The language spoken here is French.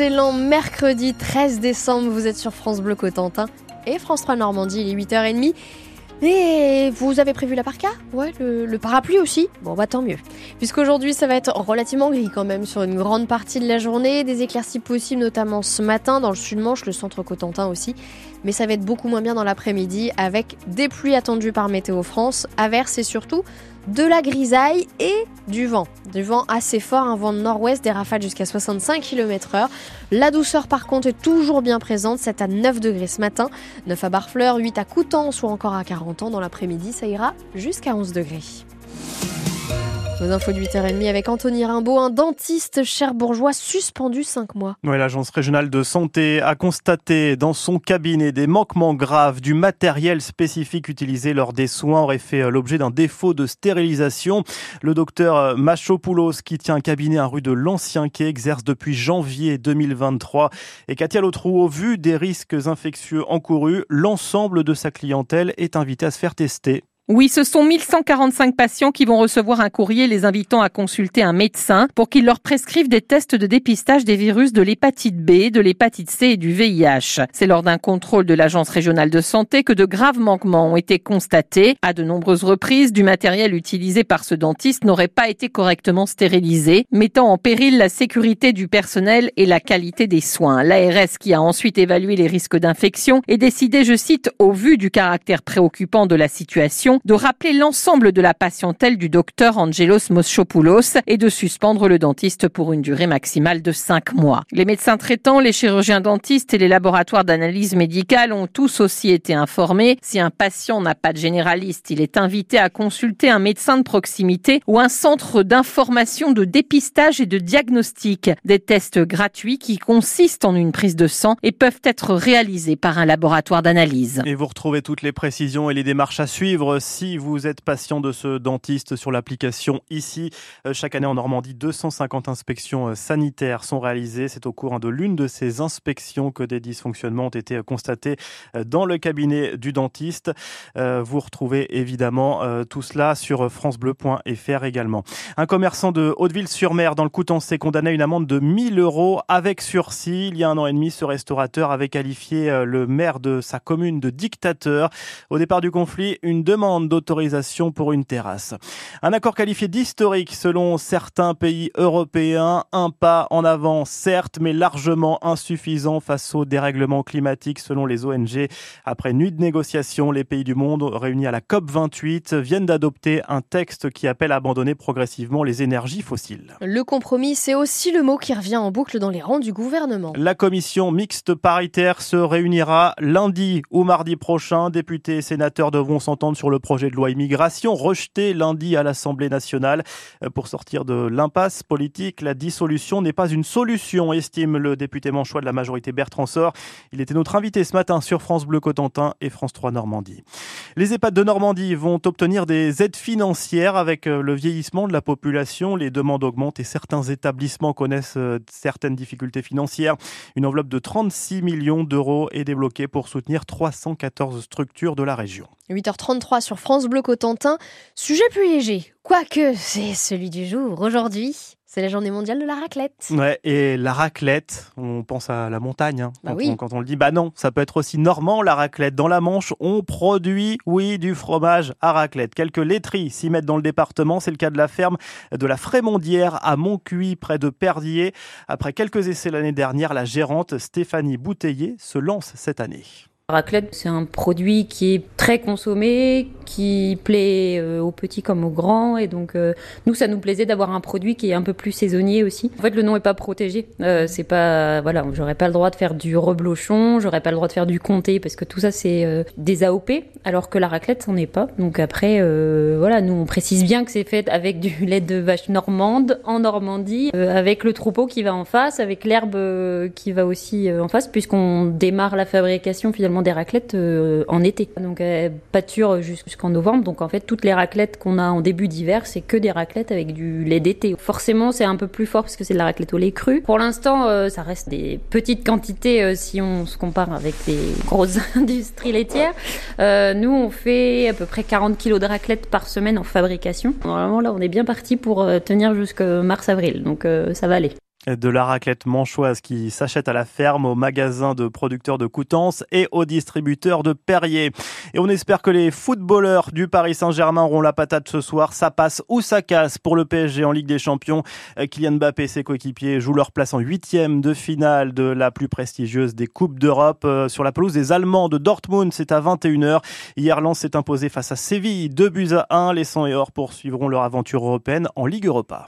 excellent mercredi 13 décembre. Vous êtes sur France Bleu Cotentin et France 3 Normandie, il est 8h30. Et vous avez prévu la parka? Ouais, le, parapluie aussi? Bon, bah tant mieux. Puisqu'aujourd'hui, ça va être relativement gris quand même sur une grande partie de la journée. Des éclaircies possibles, notamment ce matin dans le sud-manche, le centre Cotentin aussi. Mais ça va être beaucoup moins bien dans l'après-midi avec des pluies attendues par Météo France, averses et surtout de la grisaille et du vent. Du vent assez fort, un vent de nord-ouest, des rafales jusqu'à 65 km/h. La douceur par contre est toujours bien présente, 7 à 9 degrés ce matin, 9 à Barfleur, 8 à Coutances ou encore à 40 ans. Dans l'après-midi, ça ira jusqu'à 11 degrés. Vos infos de 8h30 avec Anthony Rimbaud, un dentiste cherbourgeois suspendu 5 mois. L'Agence régionale de santé a constaté dans son cabinet des manquements graves du matériel spécifique utilisé lors des soins aurait fait euh, l'objet d'un défaut de stérilisation. Le docteur euh, Machopoulos, qui tient un cabinet à rue de l'Ancien Quai, exerce depuis janvier 2023. Et Katia Lotrou, au vu des risques infectieux encourus, l'ensemble de sa clientèle est invité à se faire tester. Oui, ce sont 1145 patients qui vont recevoir un courrier les invitant à consulter un médecin pour qu'il leur prescrive des tests de dépistage des virus de l'hépatite B, de l'hépatite C et du VIH. C'est lors d'un contrôle de l'Agence régionale de santé que de graves manquements ont été constatés. À de nombreuses reprises, du matériel utilisé par ce dentiste n'aurait pas été correctement stérilisé, mettant en péril la sécurité du personnel et la qualité des soins. L'ARS qui a ensuite évalué les risques d'infection et décidé, je cite, au vu du caractère préoccupant de la situation, de rappeler l'ensemble de la patientèle du docteur Angelos Moschopoulos et de suspendre le dentiste pour une durée maximale de 5 mois. Les médecins traitants, les chirurgiens dentistes et les laboratoires d'analyse médicale ont tous aussi été informés. Si un patient n'a pas de généraliste, il est invité à consulter un médecin de proximité ou un centre d'information de dépistage et de diagnostic. Des tests gratuits qui consistent en une prise de sang et peuvent être réalisés par un laboratoire d'analyse. Et vous retrouvez toutes les précisions et les démarches à suivre si vous êtes patient de ce dentiste sur l'application ici. Euh, chaque année en Normandie, 250 inspections euh, sanitaires sont réalisées. C'est au cours de l'une de ces inspections que des dysfonctionnements ont été euh, constatés dans le cabinet du dentiste. Vous retrouvez évidemment tout cela sur francebleu.fr également. Un commerçant de Hauteville-sur-Mer dans le Coutances est condamné à une amende de 1000 euros avec sursis. Il y a un an et demi, ce restaurateur avait qualifié le maire de sa commune de dictateur. Au départ du conflit, une demande d'autorisation pour une terrasse. Un accord qualifié d'historique selon certains pays européens, un pas en avant certes, mais largement insuffisant face au dérèglement climatique selon les ONG. Après nuit de négociations, les pays du monde réunis à la COP28 viennent d'adopter un texte qui appelle à abandonner progressivement les énergies fossiles. Le compromis, c'est aussi le mot qui revient en boucle dans les rangs du gouvernement. La commission mixte paritaire se réunira lundi ou mardi prochain. Députés et sénateurs devront s'entendre sur le projet de loi immigration rejeté lundi à l'Assemblée nationale. Euh, pour sortir de l'impasse politique, la dissolution n'est pas une solution, estime le député manchois de la majorité Bertrand Sort. Il était notre invité ce matin sur France Bleu Cotentin et France 3 Normandie. Les EHPAD de Normandie vont obtenir des aides financières avec euh, le vieillissement de la population. Les demandes augmentent et certains établissements connaissent euh, certaines difficultés financières. Une enveloppe de 36 millions d'euros est débloquée pour soutenir 314 structures de la région. 8h33 sur France Bleu Cotentin. Sujet plus léger, quoique c'est celui du jour. Aujourd'hui, c'est la journée mondiale de la raclette. Ouais, et la raclette, on pense à la montagne. Hein, bah quand, oui. on, quand on le dit, bah non, ça peut être aussi normand, la raclette. Dans la Manche, on produit, oui, du fromage à raclette. Quelques laiteries s'y mettent dans le département. C'est le cas de la ferme de la Frémondière à Montcuy, près de Perdier. Après quelques essais l'année dernière, la gérante Stéphanie Bouteiller se lance cette année. Raclette, c'est un produit qui est très consommé, qui plaît euh, aux petits comme aux grands, et donc euh, nous, ça nous plaisait d'avoir un produit qui est un peu plus saisonnier aussi. En fait, le nom est pas protégé. Euh, c'est pas, voilà, j'aurais pas le droit de faire du reblochon, j'aurais pas le droit de faire du comté parce que tout ça c'est des AOP, alors que la raclette, c'en est pas. Donc après, voilà, nous on précise bien que c'est fait avec du lait de vache normande en Normandie, avec le troupeau qui va en face, avec l'herbe qui va aussi en face, puisqu'on démarre la fabrication finalement des raclettes euh, en été. Donc elles pâturent jusqu'en novembre. Donc en fait, toutes les raclettes qu'on a en début d'hiver, c'est que des raclettes avec du lait d'été. Forcément, c'est un peu plus fort parce que c'est de la raclette au lait cru. Pour l'instant, euh, ça reste des petites quantités euh, si on se compare avec des grosses industries laitières. Euh, nous, on fait à peu près 40 kilos de raclette par semaine en fabrication. Normalement, là, on est bien parti pour euh, tenir jusqu'à mars-avril. Donc euh, ça va aller. De la raclette manchoise qui s'achète à la ferme, au magasin de producteurs de Coutances et aux distributeurs de Perrier. Et on espère que les footballeurs du Paris Saint-Germain auront la patate ce soir. Ça passe ou ça casse pour le PSG en Ligue des Champions. Euh, Kylian Mbappé et ses coéquipiers jouent leur place en huitième de finale de la plus prestigieuse des Coupes d'Europe euh, sur la pelouse des Allemands de Dortmund. C'est à 21h. Hier, Lens s'est imposé face à Séville. Deux buts à 1. Les 100 et or poursuivront leur aventure européenne en Ligue Europa.